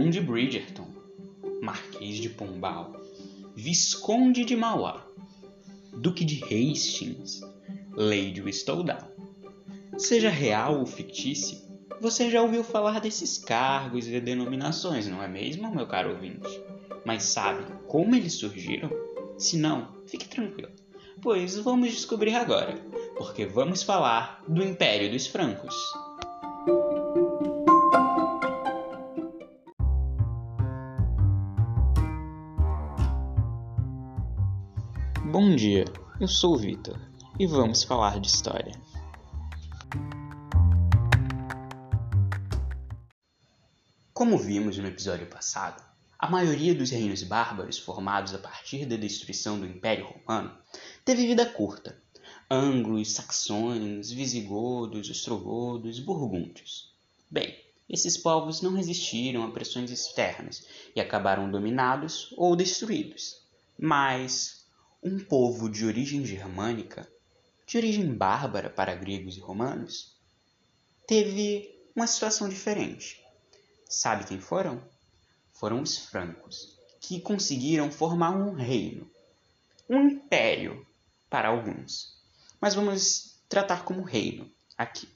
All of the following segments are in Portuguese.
Conde Bridgerton, Marquês de Pombal, Visconde de Mauá, Duque de Hastings, Lady Whistledown. Seja real ou fictício, você já ouviu falar desses cargos e denominações, não é mesmo, meu caro ouvinte? Mas sabe como eles surgiram? Se não, fique tranquilo, pois vamos descobrir agora, porque vamos falar do Império dos Francos. Bom dia, eu sou o Vitor e vamos falar de história. Como vimos no episódio passado, a maioria dos reinos bárbaros formados a partir da destruição do Império Romano teve vida curta. Anglos, saxões, visigodos, ostrogodos, burgúndios. Bem, esses povos não resistiram a pressões externas e acabaram dominados ou destruídos. Mas um povo de origem germânica, de origem bárbara para gregos e romanos, teve uma situação diferente. Sabe quem foram? Foram os francos, que conseguiram formar um reino, um império para alguns. Mas vamos tratar como reino aqui.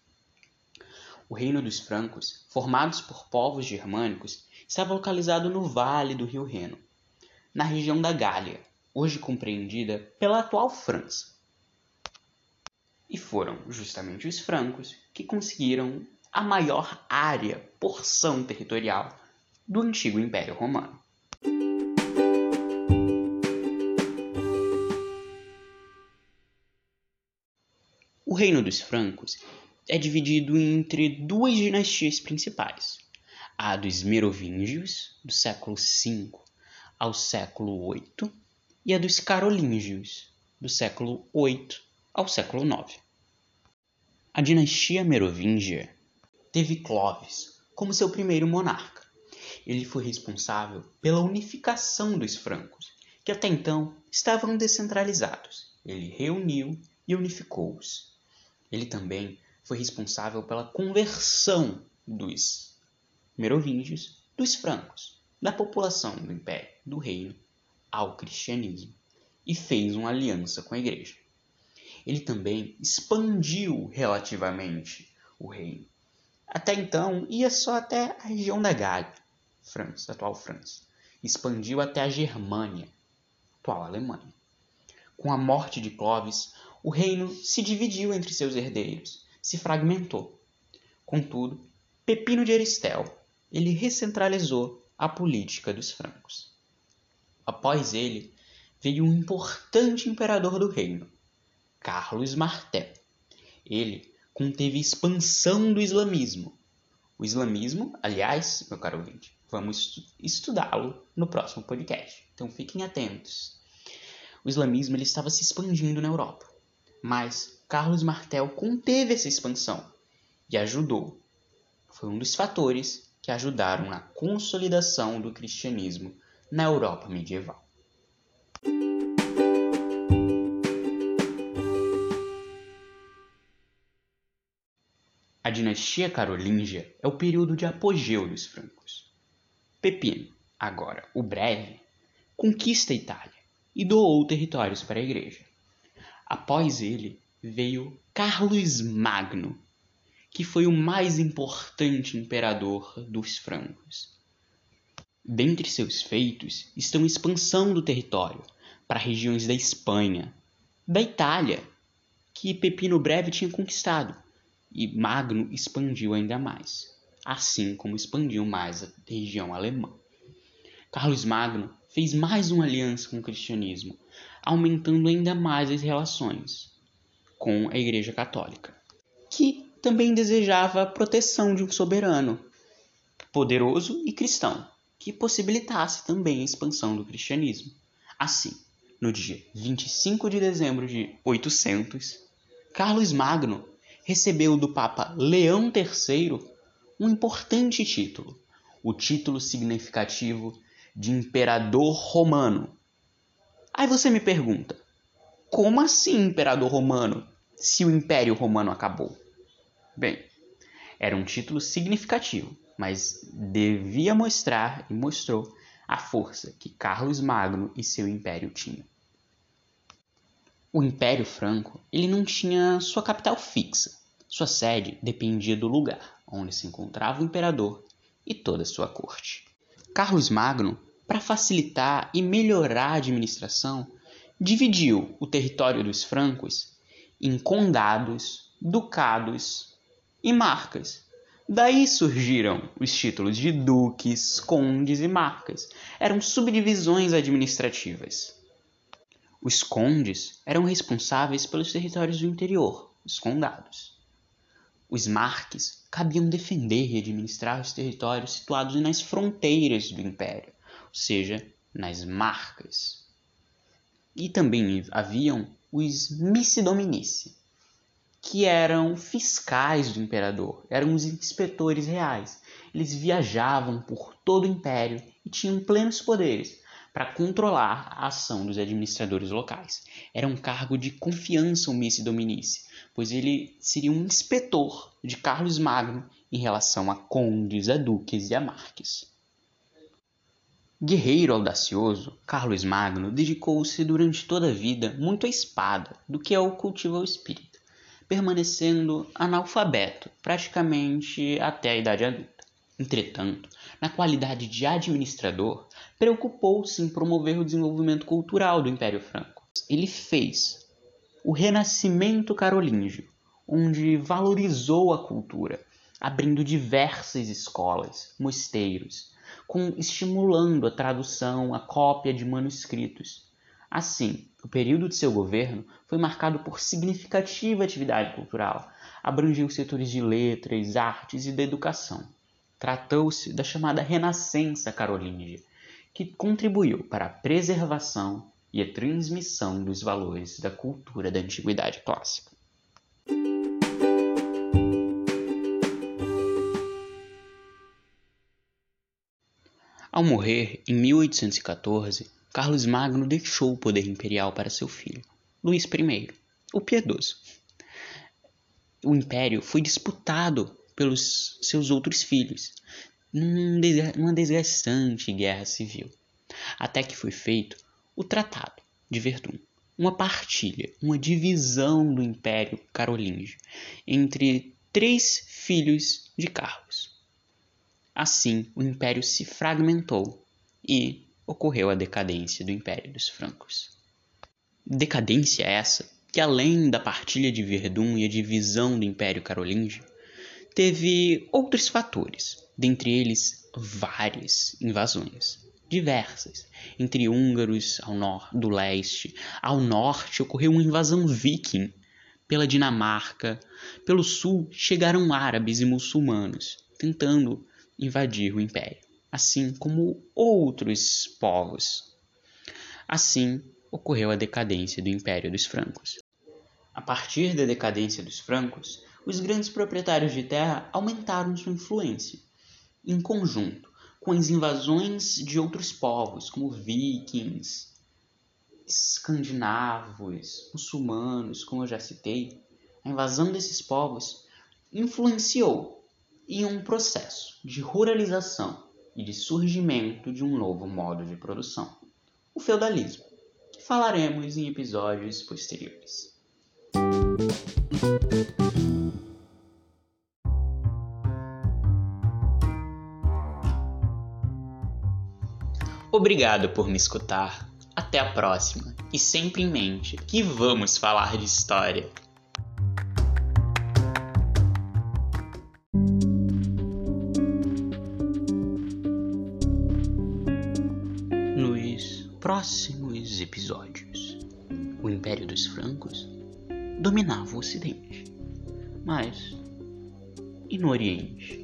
O reino dos francos, formados por povos germânicos, estava localizado no vale do rio Reno, na região da Gália, hoje compreendida pela atual França. E foram justamente os francos que conseguiram a maior área, porção territorial do antigo Império Romano. O reino dos francos é dividido entre duas dinastias principais: a dos Merovingios, do século V ao século VIII, e a dos Carolíngios, do século VIII ao século IX. A dinastia Merovingia teve Clovis como seu primeiro monarca. Ele foi responsável pela unificação dos francos, que até então estavam descentralizados. Ele reuniu e unificou-os. Ele também foi responsável pela conversão dos merovingios dos francos, da população do império, do reino, ao cristianismo, e fez uma aliança com a igreja. Ele também expandiu relativamente o reino, até então, ia só até a região da Gália, França, atual França. Expandiu até a Germânia, atual Alemanha. Com a morte de Clovis, o reino se dividiu entre seus herdeiros, se fragmentou. Contudo, Pepino de Aristel, ele recentralizou a política dos francos. Após ele, veio um importante imperador do reino, Carlos Martel. Ele conteve expansão do islamismo. O islamismo, aliás, meu caro ouvinte, vamos estudá-lo no próximo podcast. Então fiquem atentos. O islamismo ele estava se expandindo na Europa, mas Carlos Martel conteve essa expansão e ajudou. Foi um dos fatores que ajudaram na consolidação do cristianismo na Europa medieval. A dinastia carolíngia é o período de apogeu dos francos. Pepino, agora o breve, conquista a Itália e doou territórios para a igreja. Após ele veio Carlos Magno, que foi o mais importante imperador dos francos. Dentre seus feitos estão a expansão do território para regiões da Espanha, da Itália, que Pepino Breve tinha conquistado, e Magno expandiu ainda mais, assim como expandiu mais a região alemã. Carlos Magno fez mais uma aliança com o cristianismo, aumentando ainda mais as relações com a Igreja Católica, que também desejava a proteção de um soberano poderoso e cristão, que possibilitasse também a expansão do cristianismo. Assim, no dia 25 de dezembro de 800, Carlos Magno recebeu do Papa Leão III um importante título, o título significativo de Imperador Romano. Aí você me pergunta, como assim Imperador Romano, se o Império Romano acabou? Bem, era um título significativo, mas devia mostrar e mostrou a força que Carlos Magno e seu império tinham. O Império Franco ele não tinha sua capital fixa. Sua sede dependia do lugar onde se encontrava o imperador e toda a sua corte. Carlos Magno, para facilitar e melhorar a administração, dividiu o território dos francos em condados, ducados e marcas. Daí surgiram os títulos de duques, condes e marcas. Eram subdivisões administrativas. Os condes eram responsáveis pelos territórios do interior, os condados. Os marques cabiam defender e administrar os territórios situados nas fronteiras do império, ou seja, nas marcas. E também haviam os missi dominici, que eram fiscais do imperador, eram os inspetores reais. Eles viajavam por todo o império e tinham plenos poderes para controlar a ação dos administradores locais. Era um cargo de confiança o Missi Dominici, pois ele seria um inspetor de Carlos Magno em relação a condes, a duques e a marques. Guerreiro audacioso, Carlos Magno dedicou-se durante toda a vida muito à espada do que ao cultivo ao espírito, permanecendo analfabeto praticamente até a idade adulta. Entretanto, na qualidade de administrador, preocupou-se em promover o desenvolvimento cultural do Império Franco. Ele fez o Renascimento Carolíngio, onde valorizou a cultura, abrindo diversas escolas, mosteiros, com, estimulando a tradução, a cópia de manuscritos. Assim, o período de seu governo foi marcado por significativa atividade cultural, abrangeu os setores de letras, artes e da educação. Tratou-se da chamada Renascença Carolíngia, que contribuiu para a preservação e a transmissão dos valores da cultura da antiguidade clássica. Ao morrer em 1814, Carlos Magno deixou o poder imperial para seu filho, Luís I, o Piedoso. O império foi disputado pelos seus outros filhos, numa desgastante guerra civil, até que foi feito o Tratado de Verdun, uma partilha, uma divisão do Império Carolíngio entre três filhos de Carlos. Assim, o império se fragmentou e ocorreu a decadência do Império dos Francos. Decadência essa que, além da partilha de Verdun e a divisão do Império Carolíngio, teve outros fatores, dentre eles várias invasões diversas. Entre húngaros ao norte do leste, ao norte ocorreu uma invasão viking pela Dinamarca. Pelo sul chegaram árabes e muçulmanos, tentando invadir o império, assim como outros povos. Assim ocorreu a decadência do Império dos Francos. A partir da decadência dos francos, os grandes proprietários de terra aumentaram sua influência. Em conjunto com as invasões de outros povos, como vikings, escandinavos, muçulmanos, como eu já citei, a invasão desses povos influenciou em um processo de ruralização e de surgimento de um novo modo de produção, o feudalismo, que falaremos em episódios posteriores. Obrigado por me escutar. Até a próxima. E sempre em mente que vamos falar de história. Próximos episódios, o Império dos Francos dominava o Ocidente. Mas e no Oriente?